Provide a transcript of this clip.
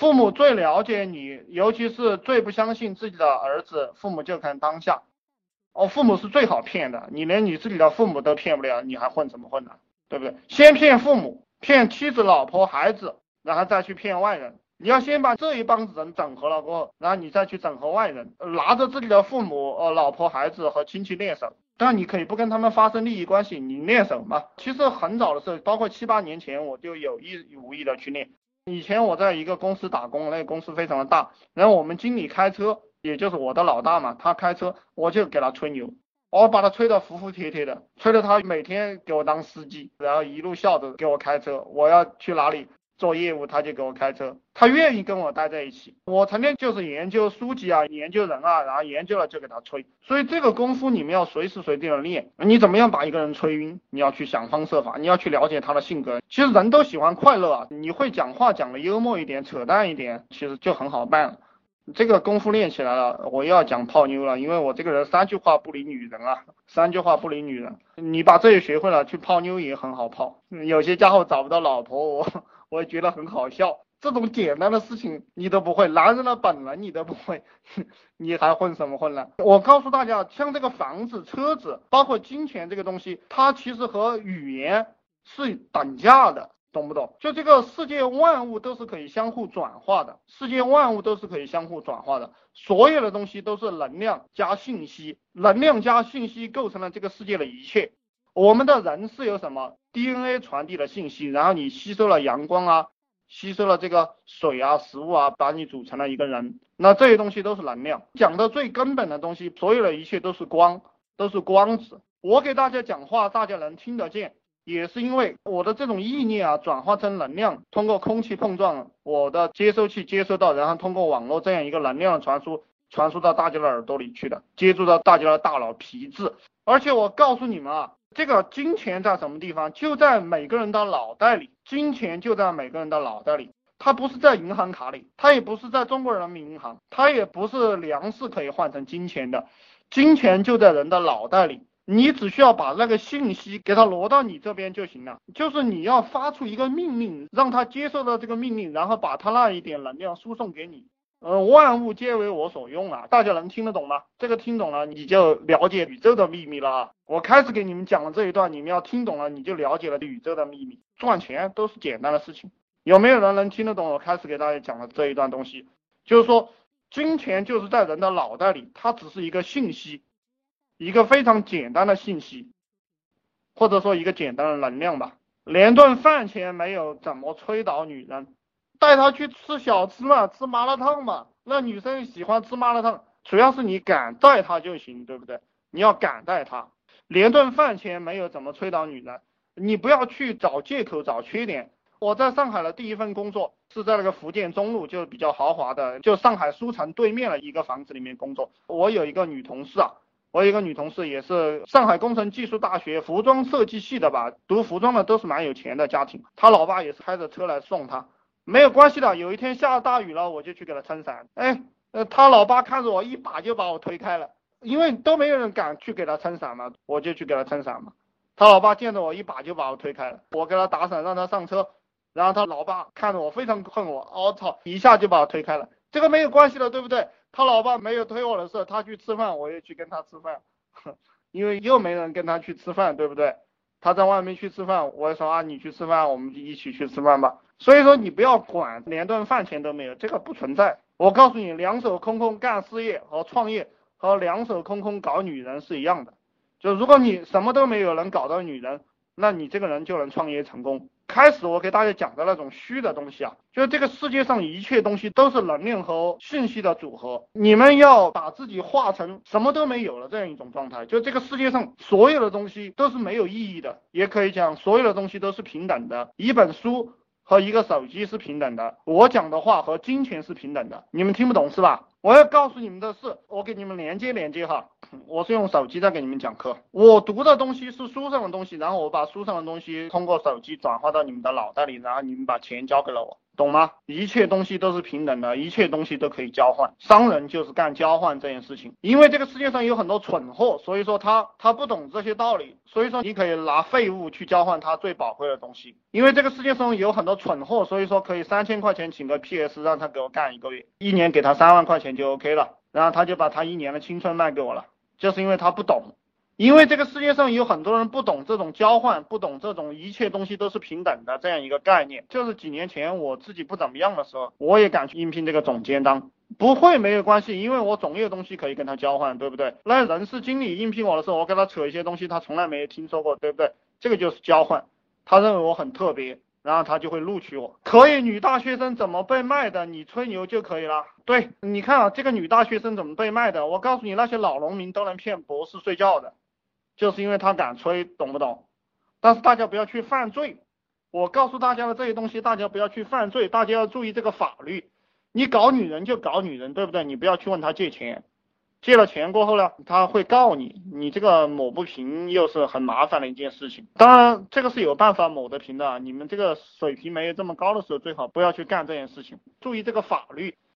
父母最了解你，尤其是最不相信自己的儿子，父母就看当下。哦，父母是最好骗的，你连你自己的父母都骗不了，你还混什么混呢？对不对？先骗父母，骗妻子、老婆、孩子，然后再去骗外人。你要先把这一帮子人整合了过后，然后你再去整合外人，拿着自己的父母、呃、老婆、孩子和亲戚练手。但，你可以不跟他们发生利益关系，你练手嘛。其实很早的时候，包括七八年前，我就有意无意的去练。以前我在一个公司打工，那个公司非常的大，然后我们经理开车。也就是我的老大嘛，他开车，我就给他吹牛，我把他吹得服服帖帖的，吹得他每天给我当司机，然后一路笑着给我开车，我要去哪里做业务，他就给我开车，他愿意跟我待在一起。我成天就是研究书籍啊，研究人啊，然后研究了就给他吹。所以这个功夫你们要随时随地的练。你怎么样把一个人吹晕？你要去想方设法，你要去了解他的性格。其实人都喜欢快乐啊，你会讲话讲的幽默一点，扯淡一点，其实就很好办了。这个功夫练起来了，我又要讲泡妞了，因为我这个人三句话不离女人啊，三句话不离女人。你把这些学会了，去泡妞也很好泡。有些家伙找不到老婆，我我也觉得很好笑。这种简单的事情你都不会，男人的本能你都不会，你还混什么混呢？我告诉大家，像这个房子、车子，包括金钱这个东西，它其实和语言是等价的。懂不懂？就这个世界万物都是可以相互转化的，世界万物都是可以相互转化的，所有的东西都是能量加信息，能量加信息构成了这个世界的一切。我们的人是由什么 DNA 传递的信息，然后你吸收了阳光啊，吸收了这个水啊，食物啊，把你组成了一个人。那这些东西都是能量。讲的最根本的东西，所有的一切都是光，都是光子。我给大家讲话，大家能听得见。也是因为我的这种意念啊，转化成能量，通过空气碰撞，我的接收器接收到，然后通过网络这样一个能量的传输，传输到大家的耳朵里去的，接触到大家的大脑皮质。而且我告诉你们啊，这个金钱在什么地方？就在每个人的脑袋里，金钱就在每个人的脑袋里，它不是在银行卡里，它也不是在中国人民银行，它也不是粮食可以换成金钱的，金钱就在人的脑袋里。你只需要把那个信息给他挪到你这边就行了，就是你要发出一个命令，让他接受到这个命令，然后把他那一点能量输送给你。呃，万物皆为我所用啊，大家能听得懂吗？这个听懂了，你就了解宇宙的秘密了啊。我开始给你们讲了这一段，你们要听懂了，你就了解了宇宙的秘密。赚钱都是简单的事情，有没有人能听得懂？我开始给大家讲的这一段东西，就是说，金钱就是在人的脑袋里，它只是一个信息。一个非常简单的信息，或者说一个简单的能量吧。连顿饭钱没有，怎么催倒女人？带她去吃小吃嘛，吃麻辣烫嘛。那女生喜欢吃麻辣烫，主要是你敢带她就行，对不对？你要敢带她。连顿饭钱没有，怎么催倒女人？你不要去找借口找缺点。我在上海的第一份工作是在那个福建中路，就比较豪华的，就上海书城对面的一个房子里面工作。我有一个女同事啊。我有一个女同事，也是上海工程技术大学服装设计系的吧，读服装的都是蛮有钱的家庭。她老爸也是开着车来送她，没有关系的。有一天下大雨了，我就去给她撑伞。哎，呃，她老爸看着我，一把就把我推开了，因为都没有人敢去给她撑伞嘛，我就去给她撑伞嘛。她老爸见着我，一把就把我推开了。我给他打伞，让他上车，然后他老爸看着我，非常恨我，我操，一下就把我推开了。这个没有关系的，对不对？他老爸没有推我的事，他去吃饭，我也去跟他吃饭，因为又没人跟他去吃饭，对不对？他在外面去吃饭，我也说啊，你去吃饭，我们就一起去吃饭吧。所以说你不要管，连顿饭钱都没有，这个不存在。我告诉你，两手空空干事业和创业和两手空空搞女人是一样的。就如果你什么都没有能搞到女人，那你这个人就能创业成功。开始我给大家讲的那种虚的东西啊，就是这个世界上一切东西都是能量和信息的组合。你们要把自己化成什么都没有了这样一种状态，就这个世界上所有的东西都是没有意义的，也可以讲所有的东西都是平等的。一本书和一个手机是平等的，我讲的话和金钱是平等的。你们听不懂是吧？我要告诉你们的是，我给你们连接连接哈。我是用手机在给你们讲课，我读的东西是书上的东西，然后我把书上的东西通过手机转化到你们的脑袋里，然后你们把钱交给了我。懂吗？一切东西都是平等的，一切东西都可以交换。商人就是干交换这件事情。因为这个世界上有很多蠢货，所以说他他不懂这些道理。所以说你可以拿废物去交换他最宝贵的东西。因为这个世界上有很多蠢货，所以说可以三千块钱请个 PS 让他给我干一个月，一年给他三万块钱就 OK 了。然后他就把他一年的青春卖给我了，就是因为他不懂。因为这个世界上有很多人不懂这种交换，不懂这种一切东西都是平等的这样一个概念。就是几年前我自己不怎么样的时候，我也敢去应聘这个总监当，不会没有关系，因为我总有东西可以跟他交换，对不对？那人事经理应聘我的时候，我跟他扯一些东西，他从来没有听说过，对不对？这个就是交换，他认为我很特别，然后他就会录取我。可以，女大学生怎么被卖的？你吹牛就可以了。对，你看啊，这个女大学生怎么被卖的？我告诉你，那些老农民都能骗博士睡觉的。就是因为他敢吹，懂不懂？但是大家不要去犯罪。我告诉大家的这些东西，大家不要去犯罪，大家要注意这个法律。你搞女人就搞女人，对不对？你不要去问他借钱，借了钱过后呢，他会告你，你这个抹不平又是很麻烦的一件事情。当然，这个是有办法抹得平的。你们这个水平没有这么高的时候，最好不要去干这件事情，注意这个法律。